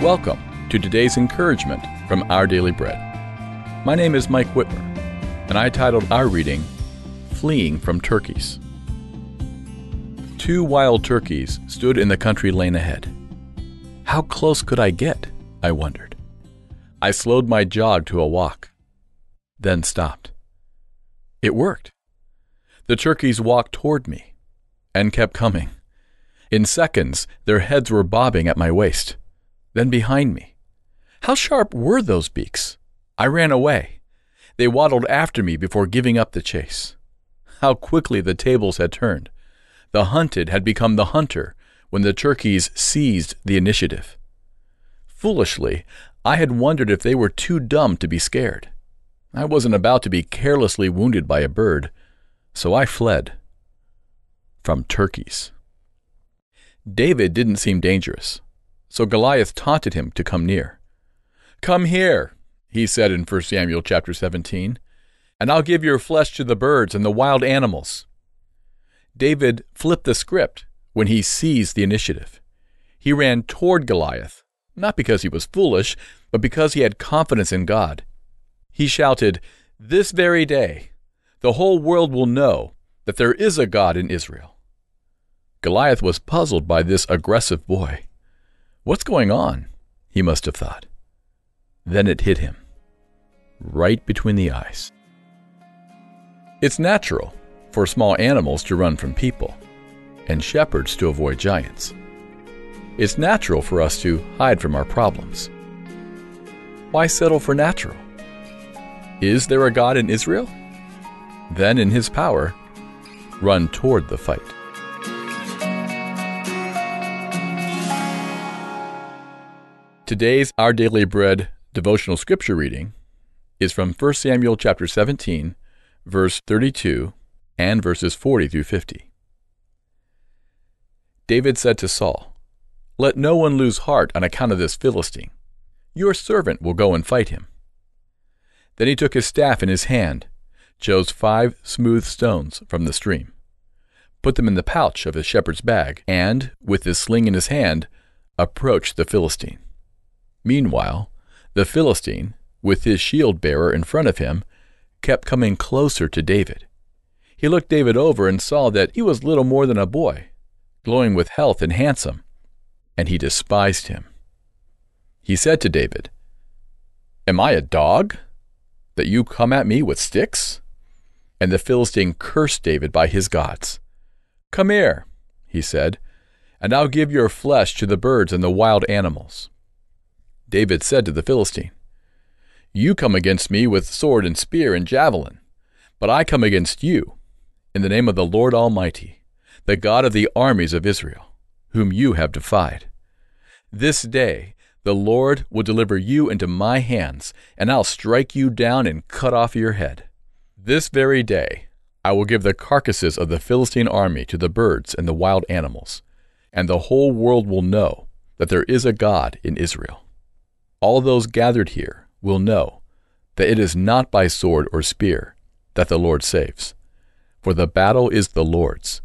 Welcome to today's encouragement from Our Daily Bread. My name is Mike Whitmer, and I titled our reading, Fleeing from Turkeys. Two wild turkeys stood in the country lane ahead. How close could I get? I wondered. I slowed my jog to a walk, then stopped. It worked. The turkeys walked toward me and kept coming. In seconds, their heads were bobbing at my waist then behind me. How sharp were those beaks? I ran away. They waddled after me before giving up the chase. How quickly the tables had turned. The hunted had become the hunter when the turkeys seized the initiative. Foolishly, I had wondered if they were too dumb to be scared. I wasn't about to be carelessly wounded by a bird, so I fled. From turkeys. David didn't seem dangerous. So Goliath taunted him to come near. Come here, he said in 1 Samuel chapter 17, and I'll give your flesh to the birds and the wild animals. David flipped the script when he seized the initiative. He ran toward Goliath, not because he was foolish, but because he had confidence in God. He shouted, This very day, the whole world will know that there is a God in Israel. Goliath was puzzled by this aggressive boy. What's going on? He must have thought. Then it hit him, right between the eyes. It's natural for small animals to run from people, and shepherds to avoid giants. It's natural for us to hide from our problems. Why settle for natural? Is there a God in Israel? Then, in his power, run toward the fight. Today's Our Daily Bread devotional scripture reading is from 1 Samuel chapter 17, verse 32 and verses 40 through 50. David said to Saul, Let no one lose heart on account of this Philistine. Your servant will go and fight him. Then he took his staff in his hand, chose five smooth stones from the stream, put them in the pouch of his shepherd's bag, and, with his sling in his hand, approached the Philistine. Meanwhile, the Philistine, with his shield bearer in front of him, kept coming closer to David. He looked David over and saw that he was little more than a boy, glowing with health and handsome, and he despised him. He said to David, Am I a dog, that you come at me with sticks? And the Philistine cursed David by his gods. Come here, he said, and I'll give your flesh to the birds and the wild animals. David said to the Philistine, You come against me with sword and spear and javelin, but I come against you in the name of the Lord Almighty, the God of the armies of Israel, whom you have defied. This day the Lord will deliver you into my hands, and I'll strike you down and cut off your head. This very day I will give the carcasses of the Philistine army to the birds and the wild animals, and the whole world will know that there is a God in Israel all those gathered here will know that it is not by sword or spear that the Lord saves. For the battle is the Lord's,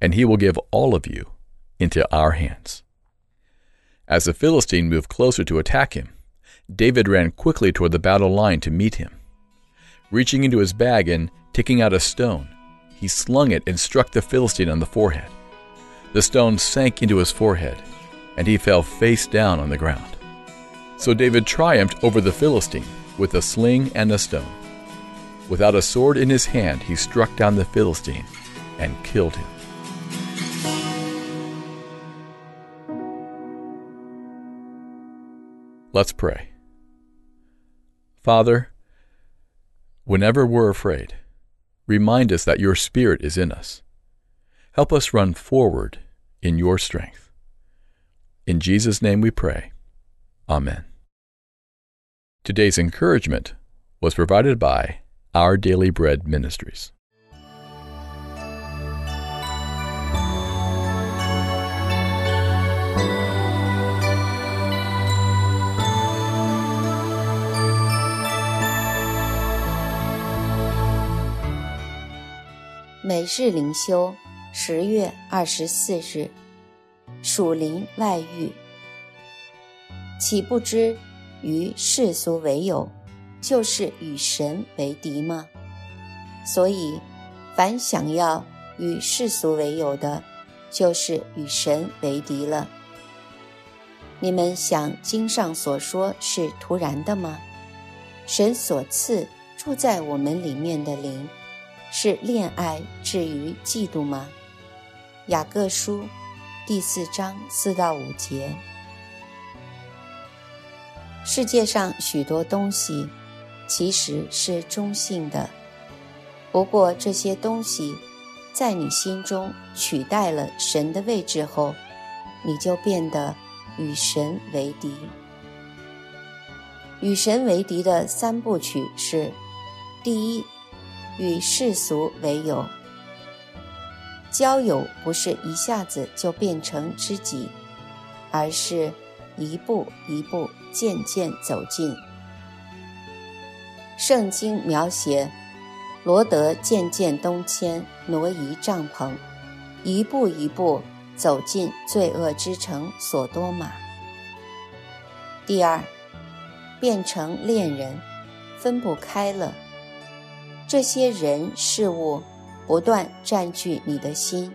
and he will give all of you into our hands. As the Philistine moved closer to attack him, David ran quickly toward the battle line to meet him. Reaching into his bag and taking out a stone, he slung it and struck the Philistine on the forehead. The stone sank into his forehead, and he fell face down on the ground. So David triumphed over the Philistine with a sling and a stone. Without a sword in his hand, he struck down the Philistine and killed him. Let's pray. Father, whenever we're afraid, remind us that your Spirit is in us. Help us run forward in your strength. In Jesus' name we pray. Amen. Today's encouragement was provided by Our Daily Bread Ministries.《每日灵修》 十月二十四日，属灵外遇，岂不知 与世俗为友，就是与神为敌吗？所以，凡想要与世俗为友的，就是与神为敌了。你们想经上所说是突然的吗？神所赐住在我们里面的灵，是恋爱至于嫉妒吗？雅各书第四章四到五节。世界上许多东西其实是中性的，不过这些东西在你心中取代了神的位置后，你就变得与神为敌。与神为敌的三部曲是：第一，与世俗为友。交友不是一下子就变成知己，而是一步一步渐渐走近。圣经描写罗德渐渐东迁，挪移帐篷，一步一步走进罪恶之城索多玛。第二，变成恋人，分不开了。这些人事物。不断占据你的心，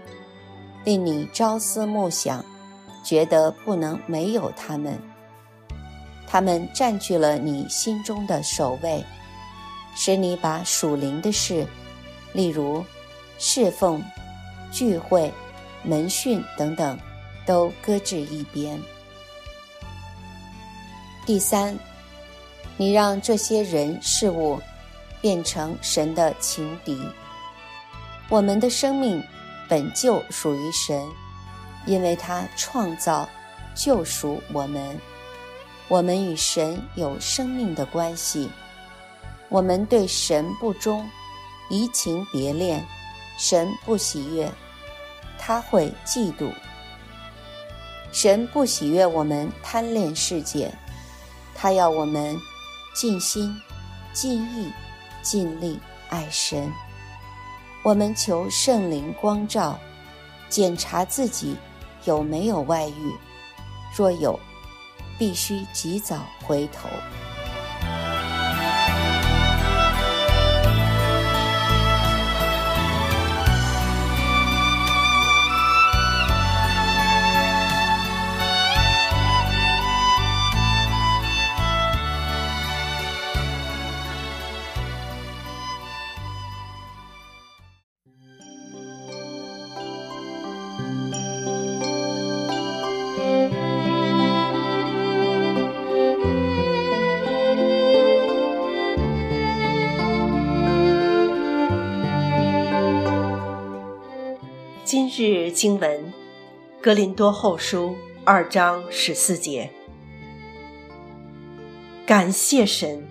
令你朝思暮想，觉得不能没有他们。他们占据了你心中的首位，使你把属灵的事，例如侍奉、聚会、门训等等，都搁置一边。第三，你让这些人事物变成神的情敌。我们的生命本就属于神，因为他创造、救赎我们。我们与神有生命的关系。我们对神不忠，移情别恋，神不喜悦，他会嫉妒。神不喜悦我们贪恋世界，他要我们尽心、尽意、尽力爱神。我们求圣灵光照，检查自己有没有外遇，若有，必须及早回头。是经文，《格林多后书》二章十四节。感谢神，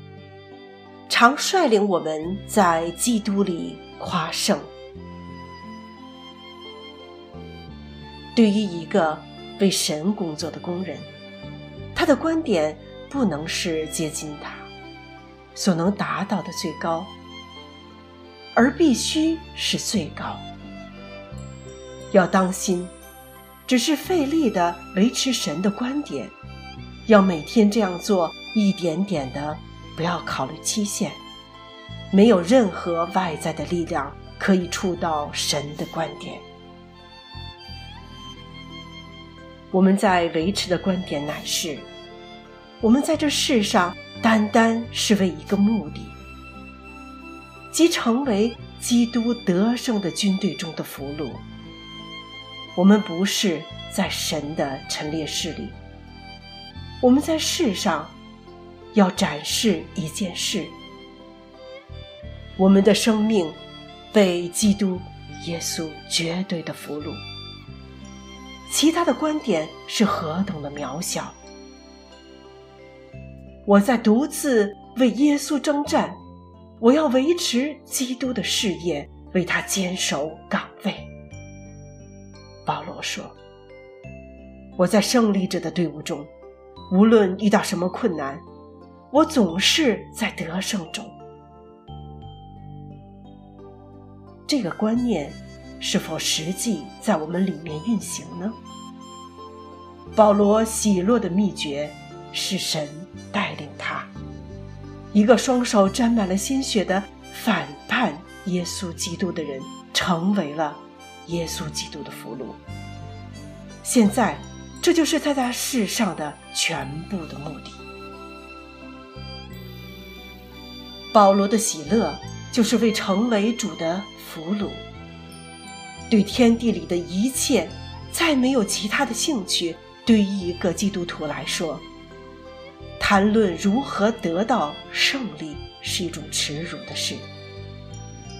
常率领我们在基督里夸胜。对于一个为神工作的工人，他的观点不能是接近他所能达到的最高，而必须是最高。要当心，只是费力的维持神的观点，要每天这样做，一点点的，不要考虑期限。没有任何外在的力量可以触到神的观点。我们在维持的观点乃是：我们在这世上单单是为一个目的，即成为基督得胜的军队中的俘虏。我们不是在神的陈列室里，我们在世上要展示一件事：我们的生命被基督耶稣绝对的俘虏。其他的观点是何等的渺小！我在独自为耶稣征战，我要维持基督的事业，为他坚守岗我。说：“我在胜利者的队伍中，无论遇到什么困难，我总是在得胜中。”这个观念是否实际在我们里面运行呢？保罗喜乐的秘诀是神带领他，一个双手沾满了鲜血的反叛耶稣基督的人，成为了耶稣基督的俘虏。现在，这就是在他世上的全部的目的。保罗的喜乐，就是为成为主的俘虏，对天地里的一切，再没有其他的兴趣。对于一个基督徒来说，谈论如何得到胜利是一种耻辱的事。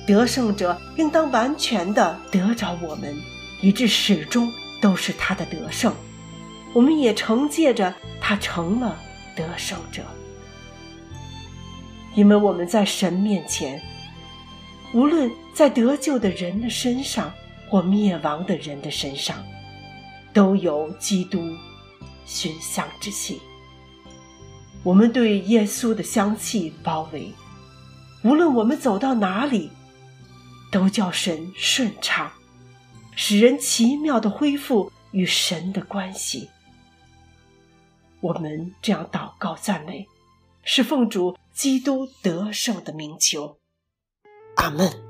得胜者应当完全的得着我们，以致始终都是他的得胜。我们也承借着他成了得胜者，因为我们在神面前，无论在得救的人的身上或灭亡的人的身上。都有基督熏香之气。我们对耶稣的香气包围，无论我们走到哪里，都叫神顺畅，使人奇妙的恢复与神的关系。我们这样祷告赞美，是奉主基督得胜的名求。阿门。